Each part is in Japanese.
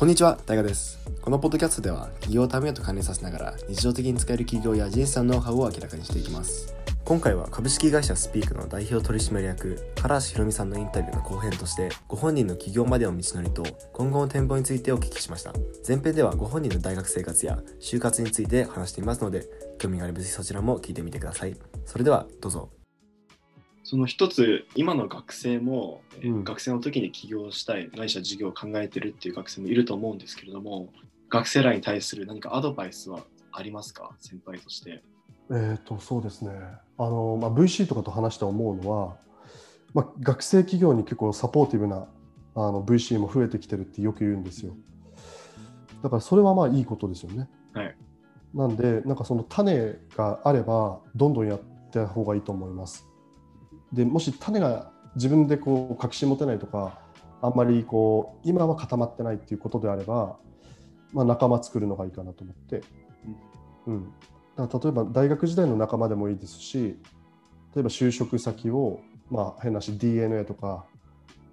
こんにちは、大河です。このポッドキャストでは企業タメと関連させながら日常的に使える企業や人生のノウハウを明らかにしていきます。今回は株式会社スピークの代表取締役唐橋ひろみさんのインタビューの後編としてご本人の起業までの道のりと今後の展望についてお聞きしました前編ではご本人の大学生活や就活について話していますので興味があればぜひそちらも聞いてみてくださいそれではどうぞその一つ今の学生も、えーうん。学生の時に起業したいないしは事業を考えてるっていう学生もいると思うんですけれども学生らに対する何かアドバイスはありますか？先輩として。えー、とそうですね。あの、まあ、VC とかと話して思うのは、まあ、学生企業に結構サポーティブなあの VC も増えてきてるってよく言うんですよ。だからそれはまあいいことですよね、はい。なんでなんかその種があればどんどんやった方がいいと思いますでもし種が自分でこう確信持てないとかあんまりこう今は固まってないっていうことであれば、まあ、仲間作るのがいいかなと思って、うん、だから例えば大学時代の仲間でもいいですし例えば就職先を、まあ、変なし DNA とか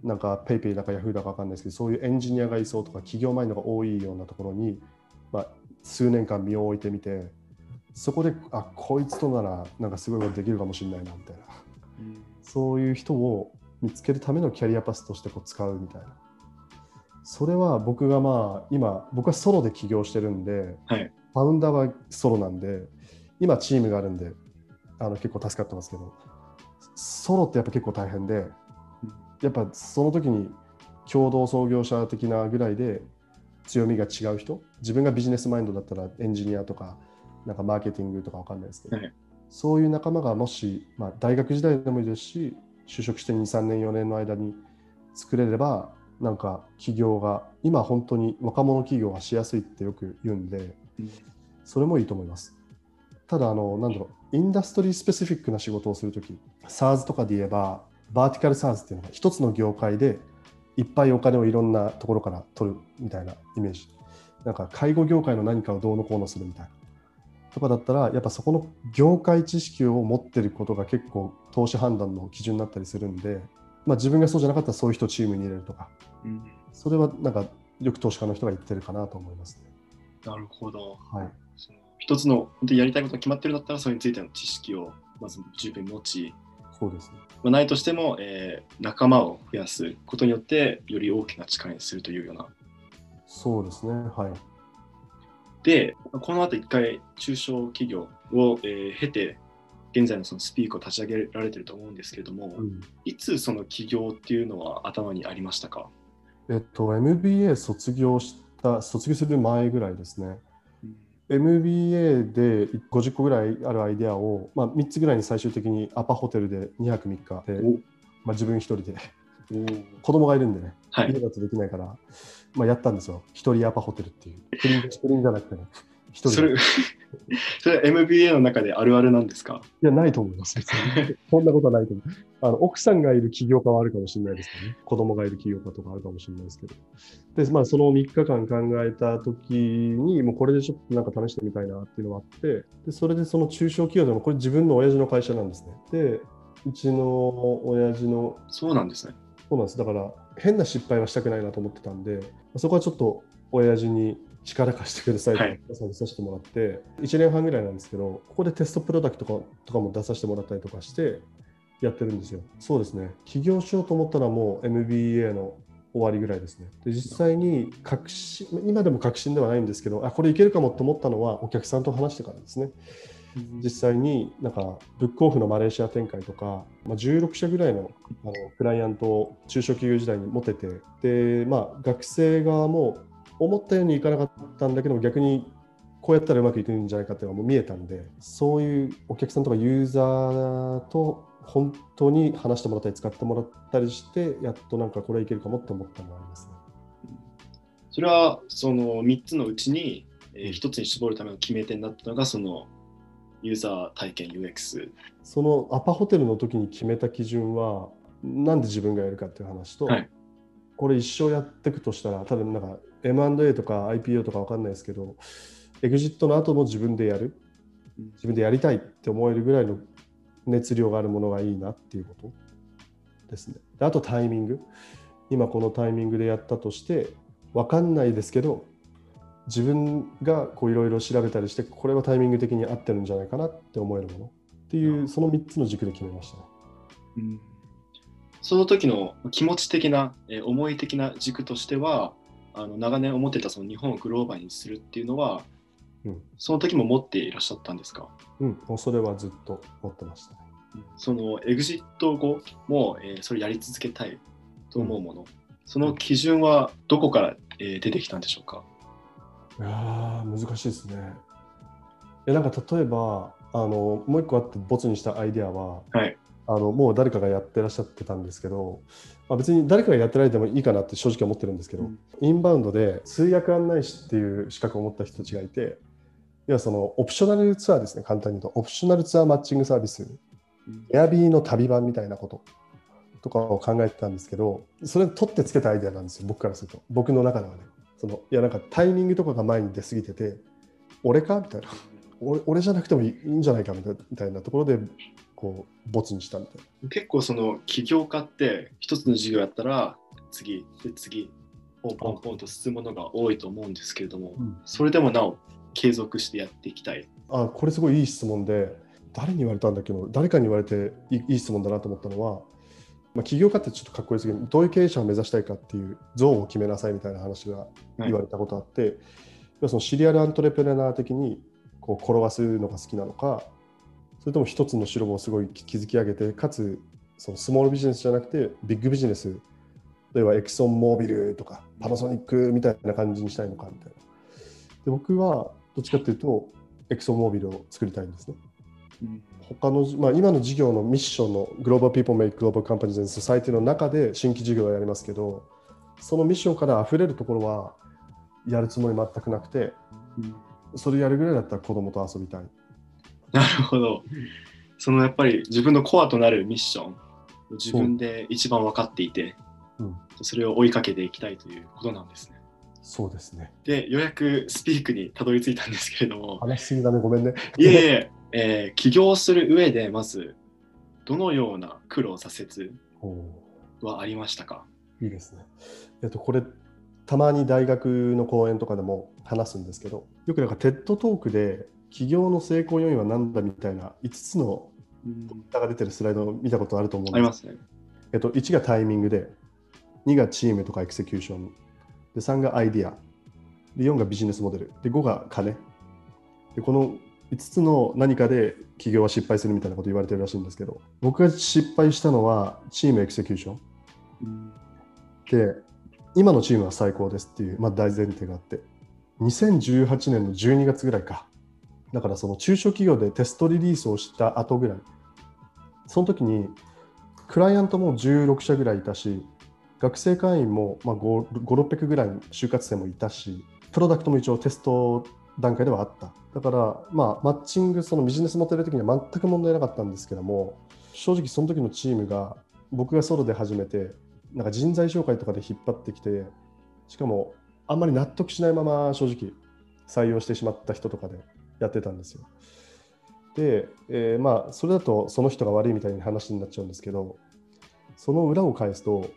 なんか PayPay だか Yahoo だか分かんないですけどそういうエンジニアがいそうとか企業マインドが多いようなところに、まあ、数年間身を置いてみてそこであこいつとならなんかすごいことできるかもしれないなみたいなそういう人を見つけるためのキャリアパスとしてこう使うみたいな。それは僕がまあ今僕はソロで起業してるんで、はい。ファウンダーはソロなんで今チームがあるんであの結構助かってますけどソロってやっぱ結構大変でやっぱその時に共同創業者的なぐらいで強みが違う人自分がビジネスマインドだったらエンジニアとかなんかマーケティングとかわかんないですけど、はいそういう仲間がもし、まあ、大学時代でもいいですし就職して23年4年の間に作れればなんか企業が今本当に若者企業がしやすいってよく言うんでそれもいいと思います。ただあのなんだろうインダストリースペシフィックな仕事をするとき SARS とかで言えばバーティカル SARS っていうのが一つの業界でいっぱいお金をいろんなところから取るみたいなイメージ。なんか介護業界の何かをどうのこうのするみたいな。とかだったらやっぱそこの業界知識を持ってることが結構投資判断の基準になったりするんで、まあ、自分がそうじゃなかったらそういう人をチームに入れるとかうんそれはなんかよく投資家の人が言ってるかなと思いますね。なるほど。はいその一つの本当にやりたいことが決まってるんだったらそれについての知識をまず十分持ち、そうですね。まあ、ないとしても、えー仲間を増やすことによってより大きな力にするというような。そうですね。はい。で、この後一回中小企業を、えー経て現在のそのスピークを立ち上げられてると思うんですけれども、うん。いつその起業っていうのは頭にありましたか、えっと、MBA 卒業した、卒業する前ぐらいですね。MBA で50個ぐらいあるアイデアを、まあ、3つぐらいに最終的にアパホテルで2泊3日で、まあ、自分一人で子供がいるんでね、はい家だとできないから、まあ、やったんですよ。一人アパホテルっていう。クリーンクリーンじゃなくてね、一人で。それ それは MBA の中であるあるなんですか？いや、ないと思います。そんなことはないと思う。あの奥さんがいる起業家はあるかもしれないですけどね。子供がいる起業家とかあるかもしれないですけど。で、まあ、その3日間考えたときに、もうこれでちょっとなんか試してみたいなっていうのがあって、でそれでその中小企業でも、これ自分の親父の会社なんですね。で、うちの親父のそうなんですね。そうなんです。だから、変な失敗はしたくないなと思ってたんで、そこはちょっと親父に力貸してくださいとはいさせてもらって、1年半ぐらいなんですけど、ここでテストプロダクトとかとかも出させてもらったりとかして、やってるんですよ。そうですね。起業しようと思ったらもう MBA の終わりぐらいですね。で実際に確信、今でも確信ではないんですけど、あ、これいけるかもと思ったのはお客さんと話してからですね。実際になんかブックオフのマレーシア展開とか、まあ、16社ぐらいのあのクライアントを中小企業時代に持ててで、まあ、学生側も思ったようにいかなかったんだけど逆にこうやったらうまくいくんじゃないかっていうのがもう見えたんでそういうお客さんとかユーザーと本当に話してもらったり使ってもらったりしてやっとなんかこれいけるかもって思ったのがありますね。それはその3つのうちに、1つに絞るための決め手になったのがそのユーザー体験 UX。そのアパホテルの時に決めた基準はなんで自分がやるかっていう話と、はいこれ一生やっていくとしたら多分なんか M&A とか IPO とか分かんないですけどエグジットの後も自分でやる自分でやりたいって思えるぐらいの熱量があるものがいいなっていうことですね。であとタイミング今このタイミングでやったとして分かんないですけど自分がこういろいろ調べたりしてこれはタイミング的に合ってるんじゃないかなって思えるものっていうその3つの軸で決めましたね。うん。その時の気持ち的な、えー思い的な軸としてはあの長年思ってたその日本をグローバルにするっていうのは、うん。その時も持っていらっしゃったんですか？うん、もうそれはずっと持ってましたね。そのエグジット後も、えーそれやり続けたいと思うもの、その基準はどこから、えー出てきたんでしょうか？いやー難しいですね。えなんか例えばあのもう一個あってボツにしたアイデアははい。あのもう誰かがやってらっしゃってたんですけど、まあ、別に誰かがやってないでもいいかなって正直思ってるんですけど、うんインバウンドで通訳案内士っていう資格を持った人たちがいて要はそのオプショナルツアーですね簡単に言うとオプショナルツアーマッチングサービスエアビーの旅版みたいなこととかを考えてたんですけどそれ取ってつけたアイデアなんですよ僕からすると僕の中ではねそのいやなんかタイミングとかが前に出過ぎてて俺か？みたいな。俺俺じゃなくてもいいんじゃないかみたいなところでこうボツにしたみたいな。結構その起業家って一つの事業やったら次で次ポンポンポンと進むものが多いと思うんですけれども、うん。それでもなお継続してやっていきたい。あこれすごいいい質問で誰に言われたんだっけ？ど誰かに言われていい質問だなと思ったのは、まあ、起業家ってちょっとかっこいいですけどどういう経営者を目指したいかっていう像を決めなさいみたいな話が言われたことあって、要はそのシリアルアントレプレナー的にこう転がすのが好きなのかそれとも一つの白をすごい築き上げてかつそのスモールビジネスじゃなくてビッグビジネス例えばエクソンモービルとかパナソニックみたいな感じにしたいのかみたいな。で僕はどっちかっていうとエクソンモービルを作りたいんですね。うん他の、まあ、今の事業のミッションの Global People Make Global Companies and Society の中で新規事業をやりますけどそのミッションから溢れるところはやるつもり全くなくてそれやるぐらいだったら子供と遊びたい。なるほど。そのやっぱり自分のコアとなるミッション、自分で一番分かっていて、うんそれを追いかけていきたいということなんですね。そうですね。で、ようやくスピークにたどり着いたんですけれども、話しすぎだね、ごめんね。いえいええー起業する上でまず、どのような苦労、挫折はありましたか？いいですね。えっと、これ、たまに大学の講演とかでも話すんですけど、よくなんか TED トークで、起業の成功要因は何だみたいな5つのデータが出てるスライドを見たことあると思うんでありますすね。えっと、1がタイミングで、2がチームとかエクセキューション、で3がアイディア、で4がビジネスモデル、で5が金。でこの5つの何かで起業は失敗するみたいなこと言われてるらしいんですけど、僕が失敗したのはチームエクセキューション。うんで、今のチームは最高ですっていう、まあ、大前提があって、2018年の12月ぐらいか。だからその中小企業でテストリリースをした後ぐらい。その時に、クライアントも16社ぐらいいたし、学生会員も、5 600ぐらい就活生もいたし、プロダクトも一応テスト段階ではあった。だから、まあ、マッチング、そのビジネスモデル的には全く問題なかったんですけども、正直その時のチームが、僕がソロで始めて、なんか人材紹介とかで引っ張ってきて、しかもあんまり納得しないまま正直採用してしまった人とかでやってたんですよ。で、えーまあそれだとその人が悪いみたいな話になっちゃうんですけど、その裏を返すと、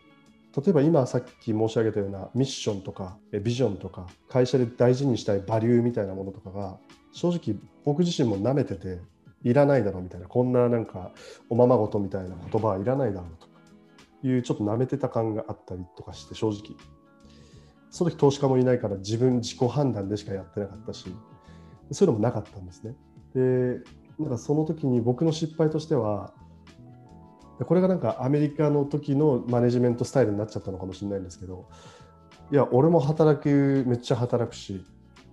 例えば今さっき申し上げたようなミッションとかビジョンとか会社で大事にしたいバリューみたいなものとかが正直僕自身も舐めてていらないだろうみたいなこんななんかおままごとみたいな言葉はいらないだろうとかいうちょっと舐めてた感があったりとかして正直。その時投資家もいないから自分自己判断でしかやってなかったしそういうのもなかったんですね。でなんかその時に僕の失敗としてはこれがなんかアメリカの時のマネジメントスタイルになっちゃったのかもしれないんですけどいや俺も働くめっちゃ働くし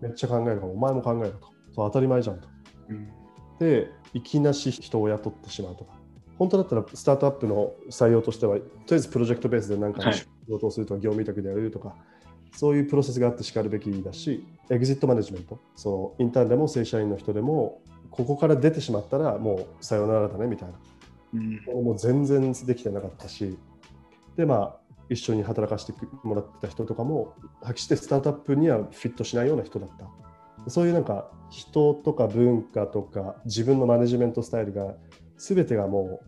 めっちゃ考えるからお前も考えろと。そう当たり前じゃんと。うん。でいきなし人を雇ってしまうとか。本当だったらスタートアップの採用としてはとりあえずプロジェクトベースで何か仕事をするとか、業務委託でやるとかそういうプロセスがあってしかるべきだしエグジットマネジメント。そのインターンでも正社員の人でもここから出てしまったらもうさよならだねみたいなうん。もう全然できてなかったしでまあ一緒に働かせてもらってた人とかも発揮してスタートアップにはフィットしないような人だった。そういうなんか人とか文化とか自分のマネジメントスタイルが全てがもう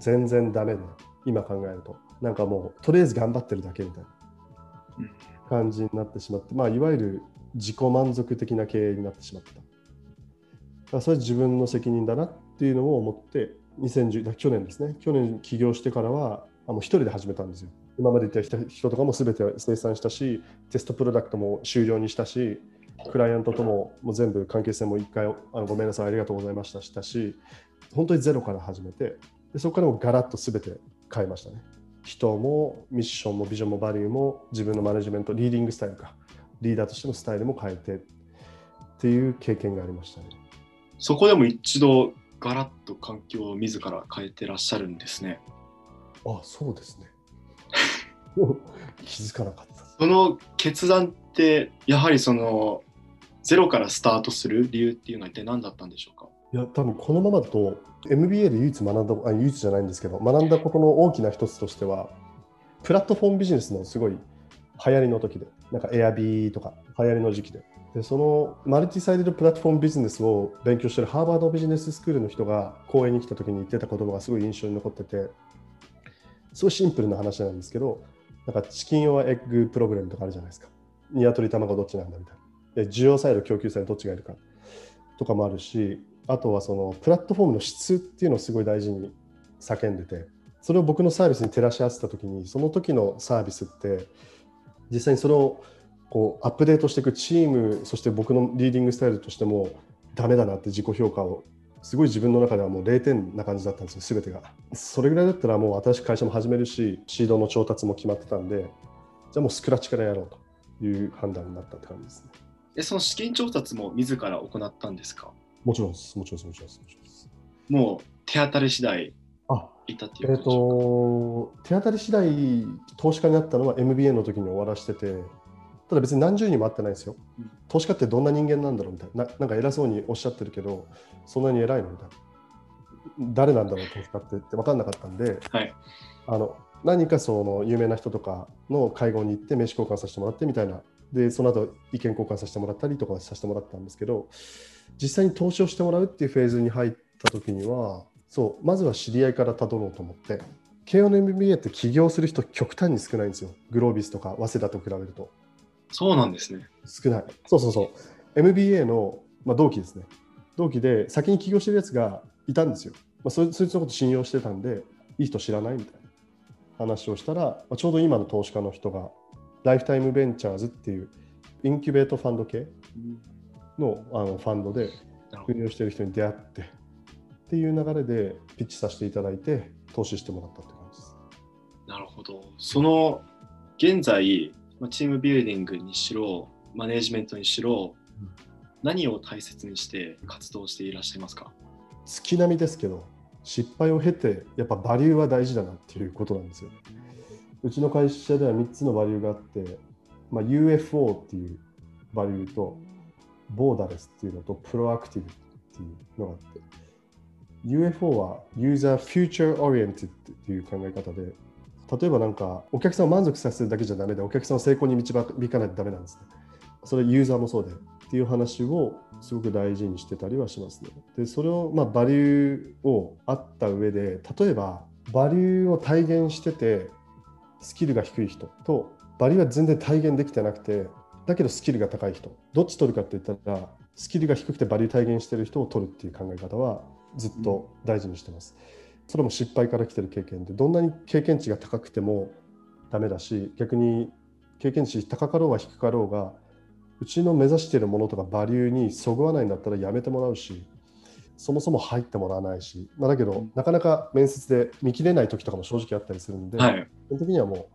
全然ダメで今考えると。なんかもうとりあえず頑張ってるだけみたいなうん。感じになってしまって、まあ、いわゆる自己満足的な経営になってしまった。だからそれは自分の責任だなっていうのを思って、2010だ去年ですね、去年起業してからは、あの一人で始めたんですよ。今まで言った人とかも全て生産したし、テストプロダクトも終了にしたし、クライアントとももう全部関係性も一回あのごめんなさい、ありがとうございましたしたし、本当にゼロから始めて、でそこからもガラッと全て変えましたね。人もミッションもビジョンもバリューも自分のマネジメント、リーディングスタイルか、リーダーとしてのスタイルも変えてっていう経験がありましたね。そこでも一度ガラッと環境を自ら変えてらっしゃるんですね。あ、そうですね。気づかなかった。その決断ってやはりそのゼロからスタートする理由っていうのは一体何だったんでしょうか？いや、多分このままだと MBA で唯一学んだ、あ唯一じゃないんですけど、学んだことの大きな一つとしては、プラットフォームビジネスのすごい流行りの時で、なんか Airb とか流行りの時期で、でそのマルチサイドプラットフォームビジネスを勉強してるハーバードビジネススクールの人が講演に来た時に言ってた言葉がすごい印象に残ってて、すごいシンプルな話なんですけど、なんかチキンはエッグプログラムとかあるじゃないですか。ニワトリ卵どっちなんだみたいな。で需要サイド、供給サイドどっちがいるかとかもあるし、あとはそのプラットフォームの質っていうのをすごい大事に叫んでて、それを僕のサービスに照らし合わせたときに、その時のサービスって、実際にそれをこうアップデートしていくチーム、そして僕のリーディングスタイルとしても、ダメだなって自己評価を、すごい自分の中ではもう0点な感じだったんですよ、すべてが。それぐらいだったらもう新しく会社も始めるし、シードの調達も決まってたんで、じゃあもうスクラッチからやろうという判断になったって感じですね。えその資金調達も自ら行ったんですか？もちろんです、もちろんです、もちろんです。もちろんもう手当たり次第あいったっていうことでしょと、手当たり次第投資家になったのは MBA の時に終わらしてて、ただ別に何十人も会ってないんですようん。投資家ってどんな人間なんだろうみたいな。ななんか偉そうにおっしゃってるけど、そんなに偉いのみたいな。誰なんだろう、投資家ってって分かんなかったんで、かはい。あの何かその有名な人とかの会合に行って名刺交換させてもらってみたいな、で、その後意見交換させてもらったりとかさせてもらったんですけど、実際に投資をしてもらうっていうフェーズに入った時には、そう、まずは知り合いからたどろうと思って、慶応の MBA って起業する人極端に少ないんですよ。グロービスとか早稲田と比べると。そうなんですね。少ない。そうそうそう。MBA の、まあ、同期ですね。同期で先に起業してるやつがいたんですよ。まあ、そそいつのこと信用してたんで、いい人知らないみたいな話をしたら、まあ、ちょうど今の投資家の人が、ライフタイムベンチャーズっていうインキュベートファンド系のあのファンドで運用してる人に出会ってっていう流れでピッチさせていただいて投資してもらったって感じです。なるほど。その現在、まあチームビルディングにしろ、マネージメントにしろ、うん何を大切にして活動していらっしゃいますか？月並みですけど失敗を経てやっぱバリューは大事だなっていうことなんですよ。うちの会社では3つのバリューがあって、まあ、UFO っていうバリューとボーダレスっていうのとプロアクティブっていうのがあって UFO は User Future Oriented っていう考え方で例えばなんかお客さんを満足させるだけじゃダメでお客さんを成功に導かないとダメなんですね。それユーザーもそうでっていう話をすごく大事にしてたりはしますね。でそれをまあバリューをあった上で例えばバリューを体現しててスキルが低い人とバリューは全然体現できてなくてだけどスキルが高い人どっち取るかって言ったらスキルが低くてバリュー体現してる人を取るっていう考え方はずっと大事にしてます。それも失敗から来てる経験でどんなに経験値が高くてもダメだし逆に経験値高かろうが低かろうがうちの目指しているものとかバリューにそぐわないんだったらやめてもらうしそもそも入ってもらわないし、まあ、だけどなかなか面接で見切れない時とかも正直あったりするんで、はい。その時にはもう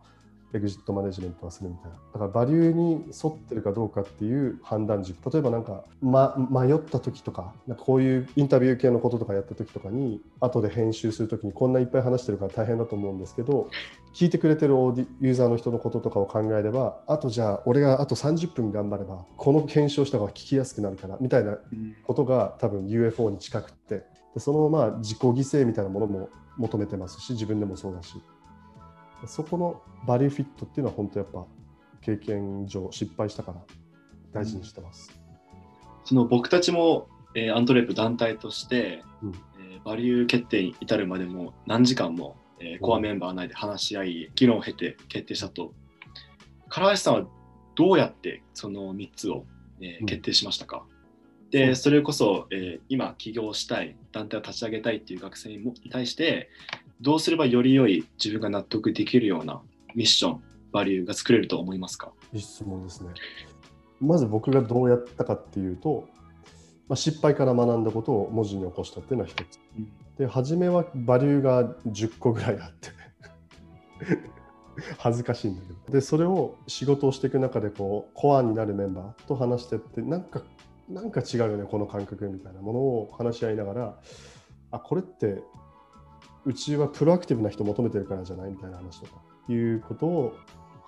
エグジットマネジメントはするみたいな。だからバリューに沿ってるかどうかっていう判断軸。例えばなんか、ま、迷った時とか、なんかこういうインタビュー系のこととかやった時とかに、後で編集する時にこんないっぱい話してるから大変だと思うんですけど、聞いてくれてるオーディユーザーの人のこととかを考えれば、あとじゃあ俺があと30分頑張れば、この編集をした方が聞きやすくなるから、みたいなことが多分 UFO に近くってでそのまあ自己犠牲みたいなものも求めてますし自分でもそうだしそこのバリューフィットっていうのは本当やっぱ経験上失敗したから大事にしてます。その僕たちも、えーアントレープ団体として、うん。えーバリュー決定に至るまでも何時間も、えーコアメンバー内で話し合い議論を経て決定したと。唐橋さんはどうやってその3つを、えーうん。決定しましたか、そう。でそれこそ、えー今起業したい団体を立ち上げたいっていう学生にもに対してどうすればより良い自分が納得できるようなミッションバリューが作れると思いますか？いい質問ですね。まず僕がどうやったかっていうと、まあ、失敗から学んだことを文字に起こしたっていうのは一つ。で、初めはバリューが10個ぐらいあって、恥ずかしいんだけど。で、それを仕事をしていく中で、こう、コアになるメンバーと話してって、なんか、なんか違うよね、この感覚みたいなものを話し合いながら、あ、これって、うちはプロアクティブな人求めてるからじゃないみたいな話とかいうことを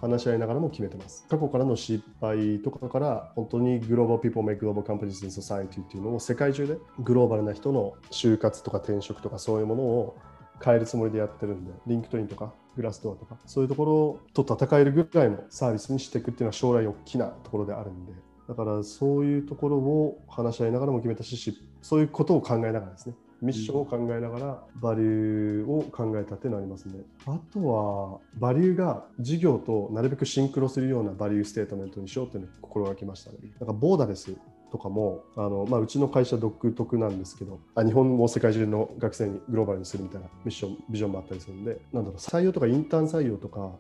話し合いながらも決めてます。過去からの失敗とかから本当にグローバル people make global companies in society っていうのを世界中でグローバルな人の就活とか転職とかそういうものを変えるつもりでやってるんで、 LinkedIn とか Glassdoor とかそういうところと戦えるぐらいのサービスにしていくっていうのは将来大きなところであるんで、だからそういうところを話し合いながらも決めたし、しそういうことを考えながらですね。ミッションを考えながらバリューを考えたっていうのはありますね。あとはバリューが事業となるべくシンクロするような value statement にしようっていうのを心がけましたね。なんかボーダレスとかもあの、まあ、うちの会社独特なんですけどあ日本を世界中の学生にグローバルにするみたいなミッションビジョンもあったりするんでなんだろう採用とかインターン採用とか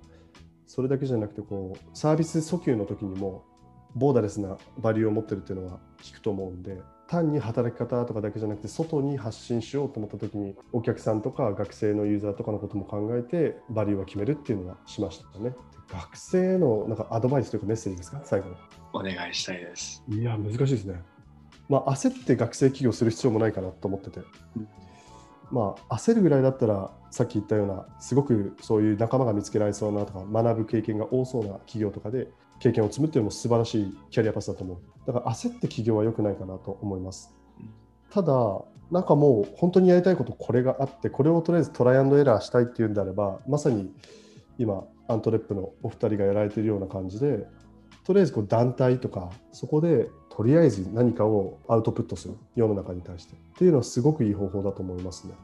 それだけじゃなくてこうサービス訴求の時にもボーダレスなバリューを持ってるっていうのは聞くと思うんで単に働き方とかだけじゃなくて外に発信しようと思った時にお客さんとか学生のユーザーとかのことも考えてバリューを決めるっていうのはしましたね。学生へのなんかアドバイスというかメッセージですか？最後に。お願いしたいです。いや、難しいですね。まあ、焦って学生起業する必要もないかなと思ってて。まあ、焦るぐらいだったら、さっき言ったような、すごくそういう仲間が見つけられそうなとか、学ぶ経験が多そうな企業とかで、経験を積むっていうのも素晴らしいキャリアパスだと思う。だから焦って起業は良くないかなと思いますうん。ただ、なんかもう本当にやりたいことこれがあって、これをとりあえずトライアンドエラーしたいっていうんであれば、まさに今、アントレップのお二人がやられているような感じで、とりあえずこう団体とか、そこでとりあえず何かをアウトプットする、世の中に対して。っていうのはすごくいい方法だと思いますね。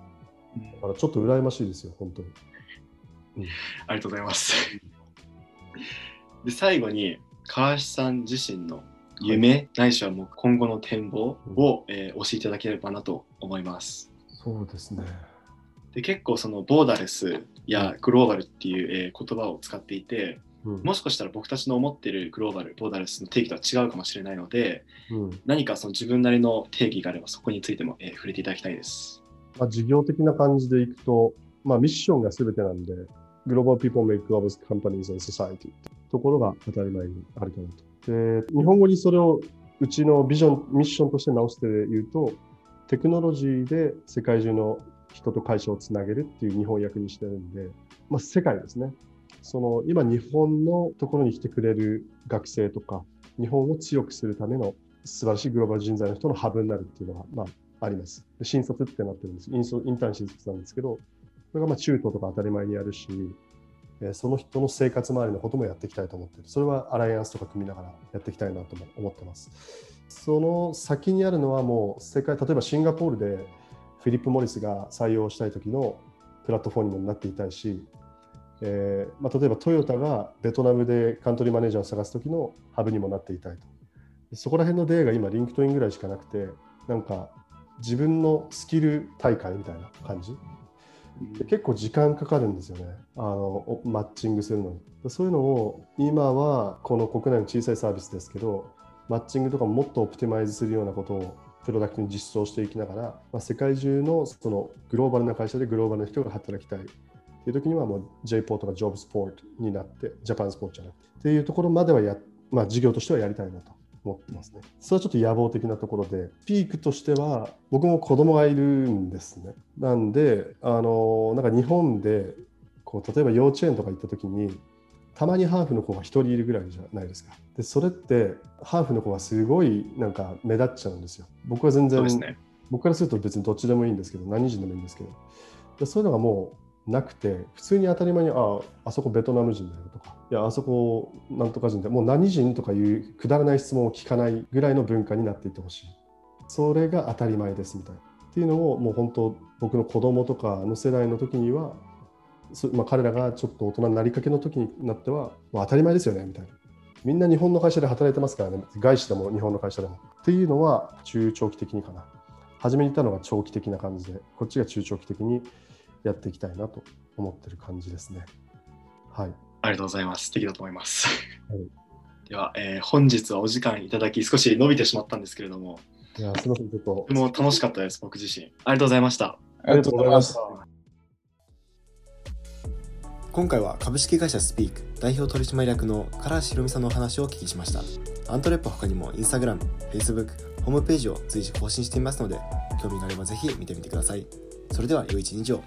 だからちょっと羨ましいですよ、本当に。ありがとうございます。で最後に川橋さん自身の夢、ないしはもう今後の展望を、えー教えていただければなと思います。そうですね。で結構そのボーダレスやグローバルっていう、えー言葉を使っていてうんもしかしたら僕たちの思っているグローバルボーダレスの定義とは違うかもしれないのでうん何かその自分なりの定義があればそこについても、えー触れていただきたいです。まあ、事業的な感じでいくと、まあ、ミッションが全てなんで、Global People Make Global Companies and Society ってところが当たり前にあるかなと。で、日本語にそれをうちのビジョン、ミッションとして直して言うと、テクノロジーで世界中の人と会社をつなげるっていう日本訳にしてるんで、まあ、世界ですね。その今日本のところに来てくれる学生とか、日本を強くするための素晴らしいグローバル人材の人のハブになるっていうのが、まあ、あります。新卒ってなってるんです。インターン新卒なんですけど、これがまあ中東とか当たり前にやるし、その人の生活周りのこともやっていきたいと思ってる。それはアライアンスとか組みながらやっていきたいなとも思ってます。その先にあるのはもう世界、例えばシンガポールでフィリップ・モリスが採用したい時のプラットフォームになっていたいし、えーまあ、例えばトヨタがベトナムでカントリーマネージャーを探す時のハブにもなっていたいと。そこら辺の出会いが今、 LinkedIn ぐらいしかなくて、なんか自分のスキル大会みたいな感じ。で結構時間かかるんですよね。あのマッチングするのに。そういうのを今はこの国内の小さいサービスですけどマッチングとかもっと optimize するようなことをプロダクトに実装していきながら、まあ、世界中のそのグローバルな会社でグローバルな人が働きたい。っていう時にはもう Jport が Jport になってジャパンスポーツじゃなくて。っていうところまではや、まあ、事業としてはやりたいなと。思ってますね。それはちょっと野望的なところで、ピークとしては、僕も子供がいるんですね。なんで、あの、なんか日本で、こう、例えば幼稚園とか行った時に、たまにハーフの子が1人いるぐらいじゃないですか。で、それって、ハーフの子がすごいなんか目立っちゃうんですよ。僕は全然、ね。僕からすると別にどっちでもいいんですけど、何人でもいいんですけど、でそういうのがもうなくて、普通に当たり前に、ああ、あそこベトナム人だよとか、いや、あそこなんとか人で、もう何人とかいうくだらない質問を聞かないぐらいの文化になっていってほしい。それが当たり前ですみたいな。っていうのを、もう本当、僕の子供とかの世代の時には、まあ、彼らがちょっと大人になりかけの時になっては、当たり前ですよねみたいな。みんな日本の会社で働いてますからね、外資でも日本の会社でも。っていうのは中長期的にかな。初めに言ったのが長期的な感じで、こっちが中長期的にやっていきたいなと思ってる感じですね。はい。ありがとうございます。素敵だと思います。はいでは、えー本日はお時間いただき少し伸びてしまったんですけれども、いや、すみません、ちょっとと。ても楽しかったです、僕自身。ありがとうございました。ありがとうございました。今回は株式会社スピーク代表取締役の唐橋ひろみさんのお話をお聞きしましたアントレップは他にもインスタグラム、Facebook、ホームページを随時更新していますので興味があればぜひ見てみてくださいそれでは良い一日を